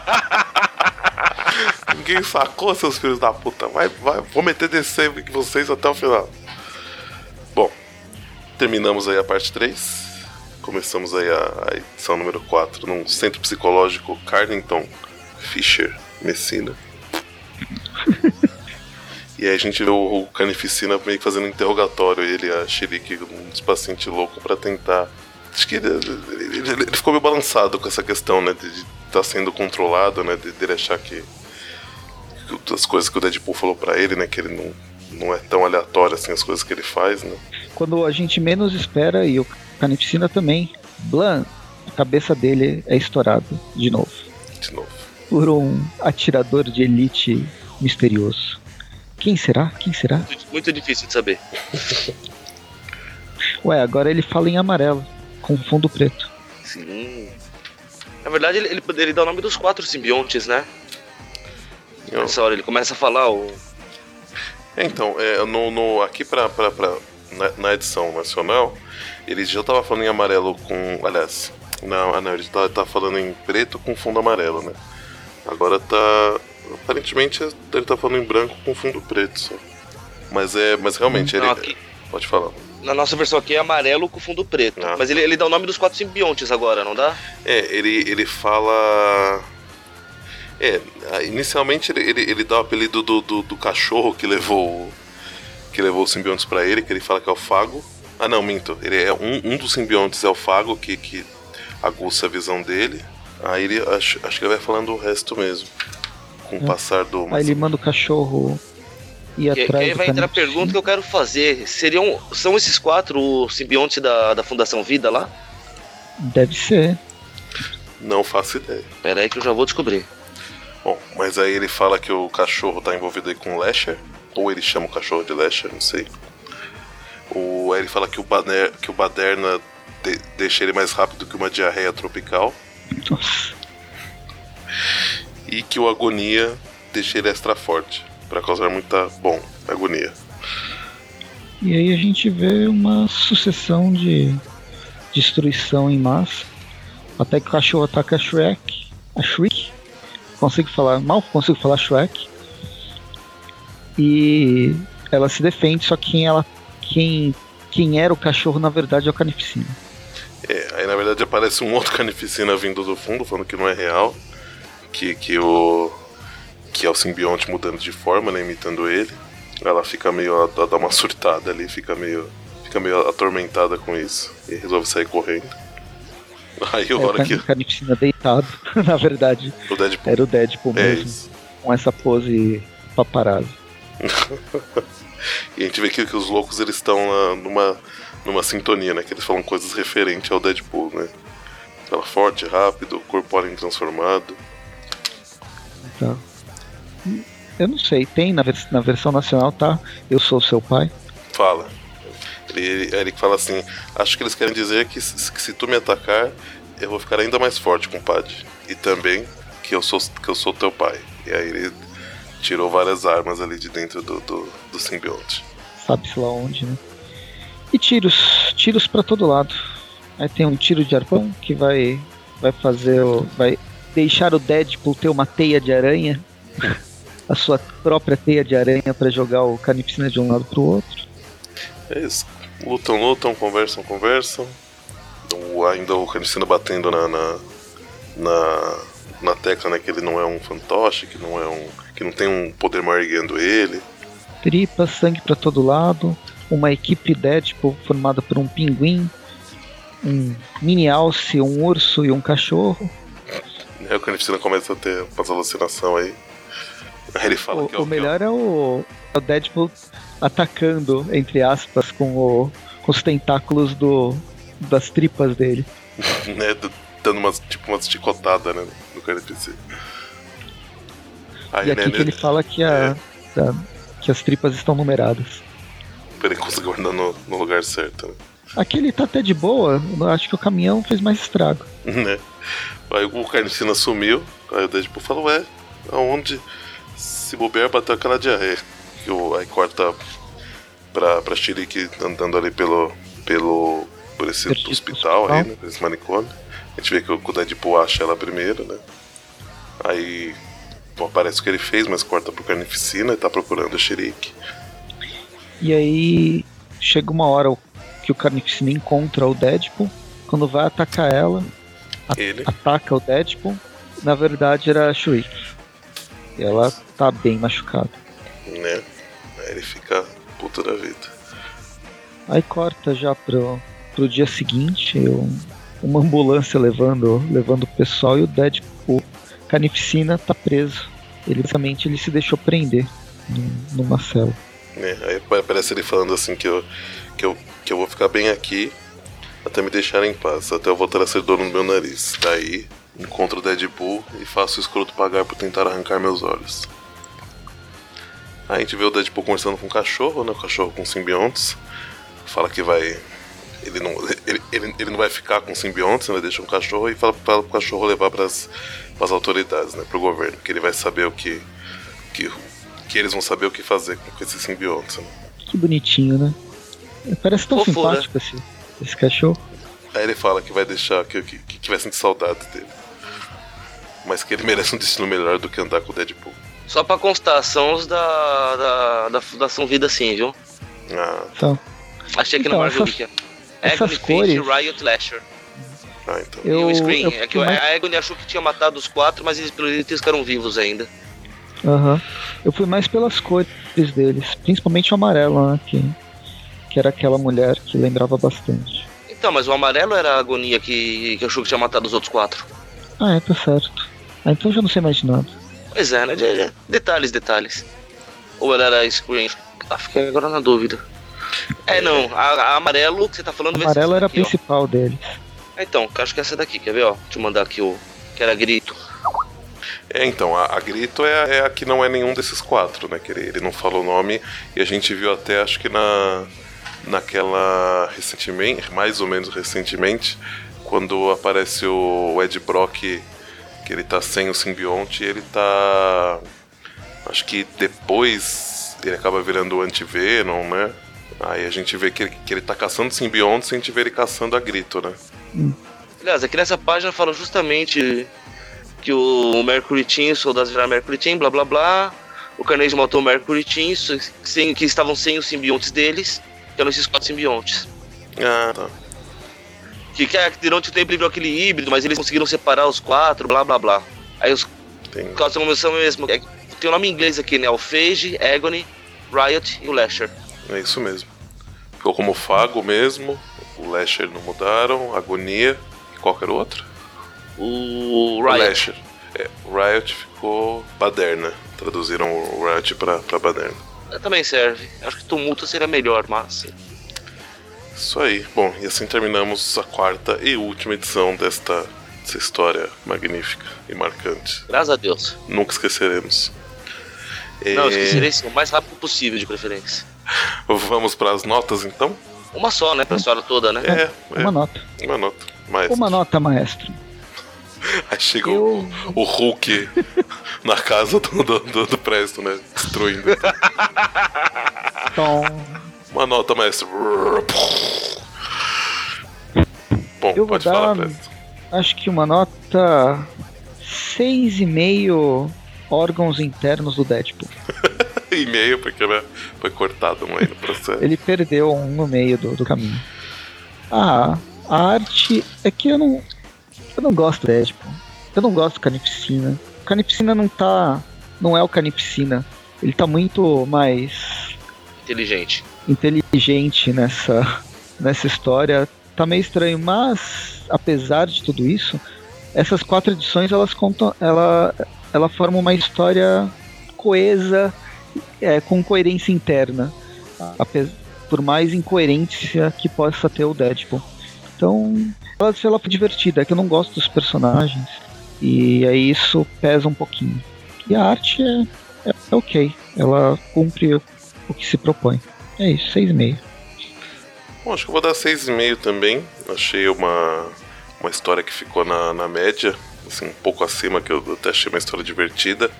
Ninguém sacou, seus filhos da puta. Vai, vai, vou meter DC em vocês até o final. Bom, terminamos aí a parte 3. Começamos aí a, a edição número 4 num centro psicológico Cardington Fisher Messina. e aí a gente vê o, o Carnificina meio que fazendo um interrogatório, ele a Shiriki, um dos pacientes loucos, pra tentar. Acho que ele, ele- ele- ele ficou meio balançado com essa questão, né? De estar sendo controlado, né? De, dele achar que que as coisas que o Deadpool falou pra ele, né? Que ele não, não é tão aleatório assim as coisas que ele faz, né? Quando a gente menos espera, e o Carnificina também, Blan, a cabeça dele é estourada de novo. De novo. Por um atirador de elite misterioso. Quem será? Quem será? Muito, muito difícil de saber. Ué, agora ele fala em amarelo, com fundo preto. Sim. Na verdade, ele, ele, ele dá o nome dos quatro simbiontes, né? Eu- Nessa hora ele começa a falar o. É, então, é, no, no- aqui pra, pra, pra- na, na edição nacional, ele já tava falando em amarelo com. Aliás, não, ah, não ele tá, tá falando em preto com fundo amarelo, né? Agora tá. Aparentemente ele tá falando em branco com fundo preto só. Mas é. Mas realmente ele. Não, aqui- Pode falar. Na nossa versão aqui é amarelo com fundo preto. Ah. Mas ele, ele dá o nome dos quatro simbiontes agora, não dá? É, ele, ele fala. É, ah, inicialmente ele, ele, ele dá o apelido do, do, do cachorro que levou que levou os simbiontes pra ele, que ele fala que é o Fago. Ah não, minto. Ele é um, um dos simbiontes é o Fago que, que aguça a visão dele. Aí ele acho, acho que ele vai falando o resto mesmo. Com o É. passar do. Aí ele manda o cachorro ir Que, que atrás aí vai entrar a pergunta que eu quero fazer. Seriam. São esses quatro os simbiontes da, da Fundação Vida lá? Deve ser. Não faço ideia. Pera aí que eu já vou descobrir. Bom, mas aí ele fala que o cachorro tá envolvido aí com o Lasher. Ou ele chama o cachorro de Lasher, não sei. O Eric fala que o, que o Baderna de, deixa ele mais rápido que uma diarreia tropical. Nossa. E que o Agonia deixa ele extra forte, para causar muita, bom, agonia. E aí a gente vê uma sucessão de destruição em massa. Até que o cachorro ataca a Shrek. A Shriek. Consigo falar. Mal consigo falar Shrek. E ela se defende, só que quem ela. Quem, quem era o cachorro na verdade é o Carnificina. É, aí na verdade aparece um outro Carnificina vindo do fundo, falando que não é real. Que, que o. Que é o simbionte mudando de forma, né? Imitando ele. Ela fica meio. Dá uma surtada ali, fica meio. Fica meio atormentada com isso. E resolve sair correndo. Aí É, hora o que. Carnificina deitado, na verdade. O Deadpool. Era o Deadpool É mesmo. isso. Com essa pose paparazzi. E a gente vê que, que os loucos eles estão numa, numa sintonia, né? Que eles falam coisas referentes ao Deadpool, né? Ela forte, rápido, corpóreo transformado. Tá. Eu não sei, tem na, na versão nacional, tá? Eu sou seu pai. Fala. Ele, fala assim: Acho que eles querem dizer que, se- que se tu me atacar, eu vou ficar ainda mais forte, compadre. E também que eu sou, que eu sou teu pai. E aí ele tirou várias armas ali de dentro do, do, do simbionte. Sabe-se lá onde, né? E tiros, tiros pra todo lado. Aí tem um tiro de arpão que vai vai fazer vai deixar o Deadpool ter uma teia de aranha, a sua própria teia de aranha pra jogar o Carnificina de um lado pro outro. É isso. Lutam, lutam, conversam, conversam. O, ainda o Carnicina batendo na, na, na, na tecla, né? Que ele não é um fantoche, que não é um. que não tem um poder maior guiando ele. Tripas, sangue pra todo lado, uma equipe Deadpool formada por um pinguim, um mini alce, um urso e um cachorro. Aí o Carnificina começa a ter umas alucinações aí. Aí ele fala O, que é o melhor é o, é o Deadpool atacando, entre aspas, com, o, com os tentáculos do, das tripas dele. né, dando umas, tipo, umas chicotadas, né, no Carnificina. Aí, e aqui né, que ele fala que, a, da- que as tripas estão numeradas. pra ele conseguir guardar no, no lugar certo, né. Aqui ele tá até de boa, acho que o caminhão fez mais estrago. né? Aí o Carnicina sumiu, aí o Deadpool falou, ué, aonde se bobear bateu aquela diarreia. Que o, aí corta pra, pra andando ali pelo, pelo por esse hospital, hospital. aí, né, por esse manicômio. A gente vê que o, o Deadpool acha ela primeiro, né? Aí não aparece o que ele fez, mas corta pro Carnificina e tá procurando a Chirique. E aí chega uma hora que o Carnificina encontra o Deadpool, quando vai atacar ela, Ele, ataca o Deadpool, na verdade era a Shriek. E ela tá bem machucada. né? Aí ele fica puto da vida. Aí corta já pro, pro dia seguinte, um- uma ambulância levando, levando o pessoal e o Deadpool, Carnificina, tá preso. Ele basicamente ele se deixou prender num- numa cela. né? Aí aparece ele falando assim que eu, que eu, que eu vou ficar bem aqui até me deixarem em paz, até eu voltar a ser dono do meu nariz. Daí encontro o Deadpool e faço o escroto pagar por tentar arrancar meus olhos. Aí a gente vê o Deadpool conversando com o cachorro, né? O cachorro com simbiontes. Fala que vai. Ele não, ele, ele, ele não vai ficar com simbiontes, né? Deixa um cachorro e fala, fala pro cachorro levar pras, pras autoridades, né? Pro governo, que ele vai saber o que. que que eles vão saber o que fazer com esses simbiontes. Né? Que bonitinho, né? Parece tão Fofura. simpático esse, esse cachorro. Aí ele fala que vai deixar, que, que, que vai sentir saudade dele. Mas que ele merece um destino melhor do que andar com o Deadpool. Só pra constar, são os da, da, da Fundação Vida Sim, viu? Ah, Então, Achei que Então, na Marvel essas- Wiki. Agony cores- Riot Lasher. ah então. Eu- e o Scream. eu É que mais- a Agony achou que tinha matado os quatro, mas eles, pelo eles ficaram vivos ainda. aham. Eu fui mais pelas cores deles, principalmente o amarelo, né? Que, que era aquela mulher que lembrava bastante. Então, mas o amarelo era a agonia que, que achou que tinha matado os outros quatro. Ah, é, tá certo. Ah, então eu já não sei mais de nada. Pois é, né? De- de- Detalhes, detalhes. Ou ela era Scream? Ah, fiquei agora na dúvida. É, não. A, a amarelo que você tá falando... Ser amarelo era a daqui, ó. principal deles. Ah, Então, acho que é essa daqui, quer ver, ó? Deixa eu mandar aqui o... Que era grito. É, então, a, a Grito é, a- é a que não é nenhum desses quatro, né? Que ele, ele não falou o nome e a gente viu até, acho que na, naquela recentemente, mais ou menos recentemente, quando aparece o Ed Brock, que ele tá sem o simbionte, ele tá. Acho que depois ele acaba virando o anti-Venom, né? Aí a gente vê que ele, que ele tá caçando simbiontes e a gente vê ele caçando a grito, né? Hum. Aliás, aqui nessa página fala justamente que o Mercury Team, os soldados viraram Mercury Team, blá blá blá. O Carnage matou o Mercury Team, sem, que estavam sem os simbiontes deles, que eram esses quatro simbiontes. Ah, tá. Que, que é, durante o tempo viu aquele híbrido, mas eles conseguiram separar os quatro, blá blá blá. Aí os quatro são mesmo. É, tem o nome em inglês aqui, né? O Phage, Agony, Riot e o Lasher. É isso mesmo. Ficou como Fago mesmo, o Lasher não mudaram, Agonia e qualquer outro? O Riot. O Lasher. É, o Riot ficou Baderna. Traduziram o Riot pra, pra Baderna. Também serve. Acho que Tumulto seria melhor, mas. Isso aí. Bom, e assim terminamos a quarta e última edição desta, desta história magnífica e marcante. Graças a Deus. Nunca esqueceremos. Não, é... esquecerei sim, o mais rápido possível, de preferência. Vamos para as notas então? Uma só, né? Pra história toda, né? É, é. Uma nota. Uma nota. Maestro. Uma nota, maestro. Aí chegou Eu... o, o, Hulk na casa do, do, do, do Presto, né? Destruindo. Tom. Uma nota, maestro. Bom, Eu pode vou falar, Presto. Acho que uma nota 6,5 órgãos internos do Deadpool. e-mail, porque né, foi cortado no meio do processo. Ele perdeu um no meio do, do caminho. Ah, a arte é que eu não. Eu não gosto do Deadpool. Eu não gosto do Carnificina. O Carnificina não tá. Não é o Carnificina. Ele tá muito mais. Inteligente. Inteligente nessa, nessa história. Tá meio estranho, mas apesar de tudo isso, essas quatro edições elas contam. Ela, ela forma uma história coesa é, com coerência interna, por mais incoerência que possa ter o Deadpool. Então, ela, ela foi divertida, é que eu não gosto dos personagens, e aí isso pesa um pouquinho. E a arte é, é, é ok, ela cumpre o que se propõe. É isso, 6,5. Bom, acho que eu vou dar 6,5 também. Achei uma, uma história que ficou na, na média assim, um pouco acima, que eu até achei uma história divertida.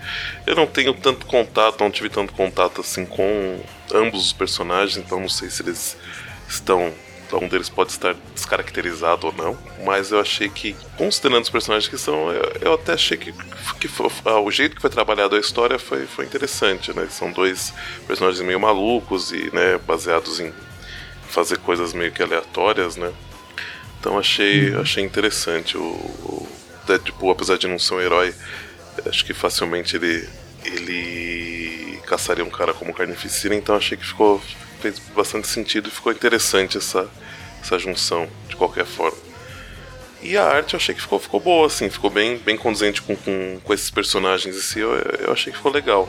Eu não tenho tanto contato, não tive tanto contato assim com ambos os personagens, então não sei se eles estão. Um deles pode estar descaracterizado ou não, mas eu achei que, considerando os personagens que são, eu, eu até achei que, que foi, ah, o jeito que foi trabalhado a história foi, foi interessante, né? São dois personagens meio malucos e né, baseados em fazer coisas meio que aleatórias, né? Então achei, uhum. achei interessante o, o, Deadpool, apesar de não ser um herói, acho que facilmente ele ele caçaria um cara como carnificina, então achei que ficou fez bastante sentido e ficou interessante essa essa junção de qualquer forma. E a arte eu achei que ficou, ficou boa, assim, ficou bem, bem condizente com, com, com esses personagens em si, eu, eu achei que ficou legal.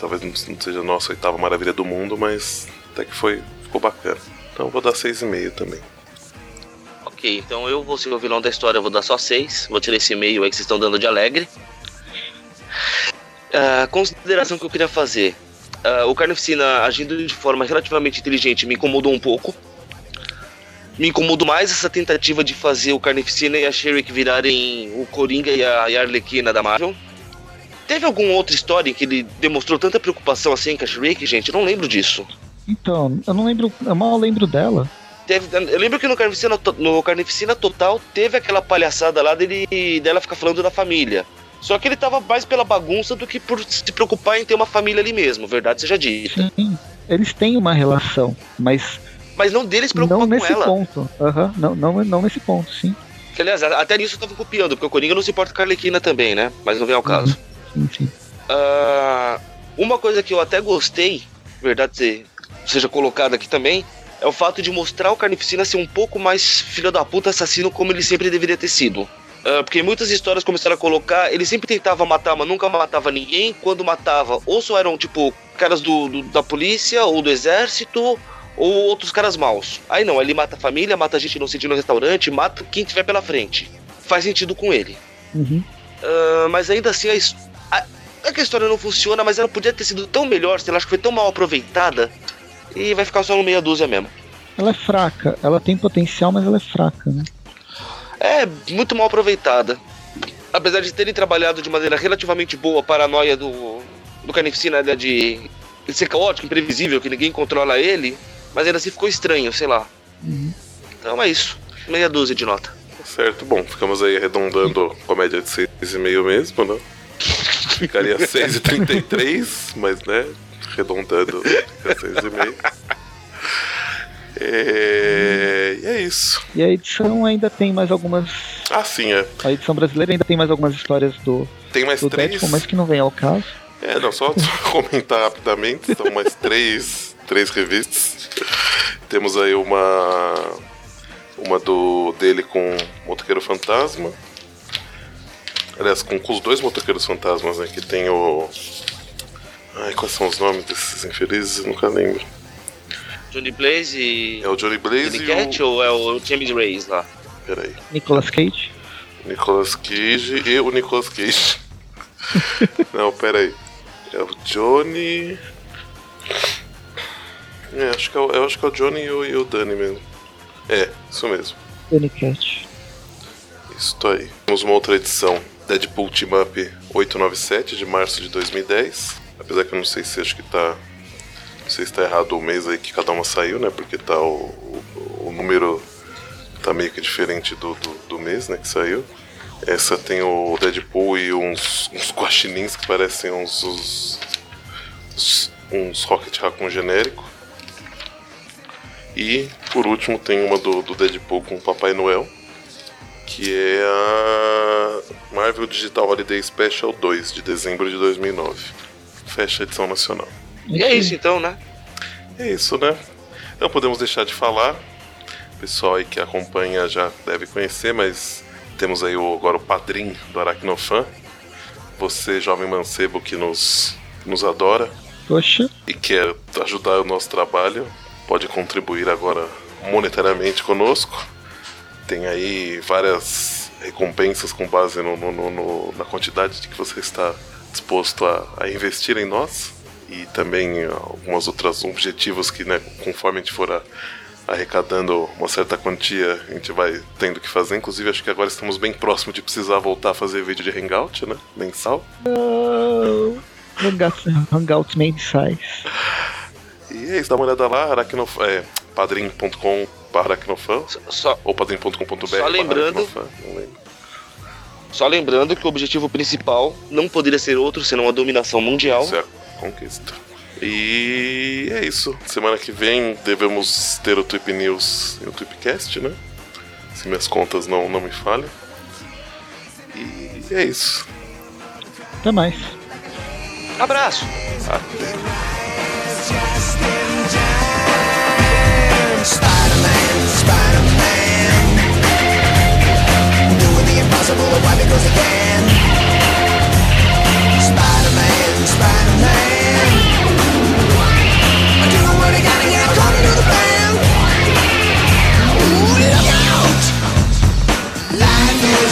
Talvez não seja a nossa oitava maravilha do mundo, mas até que foi, ficou bacana. Então eu vou dar 6,5 também. Ok, então eu vou ser o vilão da história, eu vou dar só seis. Vou tirar esse meio aí que vocês estão dando de alegre. Uh, consideração que eu queria fazer. Uh, o Carnificina agindo de forma relativamente inteligente me incomodou um pouco. Me incomodou mais essa tentativa de fazer o Carnificina e a Sherick virarem o Coringa e a, e a Arlequina da Marvel. Teve alguma outra história em que ele demonstrou tanta preocupação assim com a Sherick, gente? Eu não lembro disso. Então, eu não lembro, eu mal lembro dela. Teve, eu lembro que no Carnificina, no Carnificina Total teve aquela palhaçada lá dele, dela ficar falando da família. Só que ele tava mais pela bagunça do que por se preocupar em ter uma família ali mesmo, verdade seja dita. Sim, eles têm uma relação, mas. Mas não deles preocupar não nesse com ela. ponto. Uhum, não, não, não nesse ponto, sim. Que, aliás, até nisso eu tava copiando, porque o Coringa não se importa com a Arlequina também, né? Mas não vem ao uhum. caso. Sim, sim. Uh, uma coisa que eu até gostei, verdade seja colocada aqui também, é o fato de mostrar o Carnificina ser um pouco mais filho da puta assassino como ele sempre deveria ter sido. Uh, porque muitas histórias começaram a colocar, ele sempre tentava matar, mas nunca matava ninguém. Quando matava, ou só eram tipo caras do, do da polícia ou do exército, ou outros caras maus. Aí não, ele mata a família, mata a gente no sentido no restaurante, mata quem tiver pela frente. Faz sentido com ele. Uhum. Uh, mas ainda assim, a, a, é que a história não funciona, mas ela podia ter sido tão melhor, se ela acho que foi tão mal aproveitada e vai ficar só no meia dúzia mesmo. ela é fraca. Ela tem potencial, mas ela é fraca, né? É, muito mal aproveitada. Apesar de terem trabalhado de maneira relativamente boa a paranoia do, do Carnificina né, de ele ser caótico, imprevisível, que ninguém controla ele, mas ainda assim ficou estranho, sei lá. Uhum. Então é isso. Meia dúzia de nota. Certo, bom, ficamos aí arredondando comédia de 6,5 mesmo, né? Ficaria 6,33, mas né, arredondando fica 6,5. É... E é isso. E a edição ainda tem mais algumas. Ah, sim, é. A edição brasileira ainda tem mais algumas histórias do, Tem mais do três. Deadpool, mas que não vem ao caso. É, não, só comentar rapidamente, são mais três, três revistas. Temos aí uma uma do dele com Motoqueiro Fantasma. Aliás, com, com os dois motoqueiros fantasmas, né? Que tem o. Ai, quais são os nomes desses infelizes? Eu nunca lembro. Johnny Blaze e. É o Johnny Blaze e Cat o. ou é o James Reyes lá? Peraí. Nicolas Cage. Nicolas Cage e o Nicolas Cage. Não, pera aí. É o Johnny. É, acho que é o, eu acho que é o Johnny e o, e o Danny mesmo. É, isso mesmo. Danny Cat. Isso aí. Temos uma outra edição, Deadpool Team Up 897 de março de 2010. Apesar que eu não sei se acho que tá. Não sei se tá errado o mês aí que cada uma saiu, né? Porque tá o, o, o número tá meio que diferente do, do, do mês, né? Que saiu. Essa tem o Deadpool e uns, uns guaxinins que parecem uns, uns, uns, uns Rocket Raccoon genérico. E por último tem uma do, do Deadpool com o Papai Noel, que é a Marvel Digital Holiday Special 2 de dezembro de 2009. Fecha a edição nacional. E é isso então, né? É isso, né? Não podemos deixar de falar. O pessoal aí que acompanha já deve conhecer, mas temos aí o, agora o padrinho do Aracnofan. Você, jovem mancebo que nos, nos adora Poxa, e quer ajudar o nosso trabalho, pode contribuir agora monetariamente conosco. Tem aí várias recompensas com base no, no- no- no- na quantidade de que você está disposto a, a investir em nós. E também algumas outras objetivos que, né, conforme a gente for a- arrecadando uma certa quantia, a gente vai tendo que fazer. Inclusive, acho que agora estamos bem próximo de precisar voltar a fazer vídeo de hangout, né? Mensal. não. Hangouts, hangouts mensais. E é isso, dá uma olhada lá, aracnof... é, padrim.com aracnofan Só, ou padrim.com.br Só lembrando- não só lembrando que o objetivo principal não poderia ser outro senão a dominação mundial. Isso é a conquista. E é isso. Semana que vem devemos ter o Tweep News e o Tweepcast, né? Se minhas contas não, não me falham. E é isso. Até mais. Abraço! Até.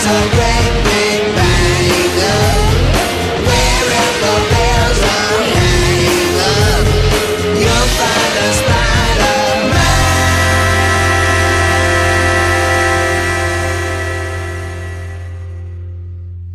so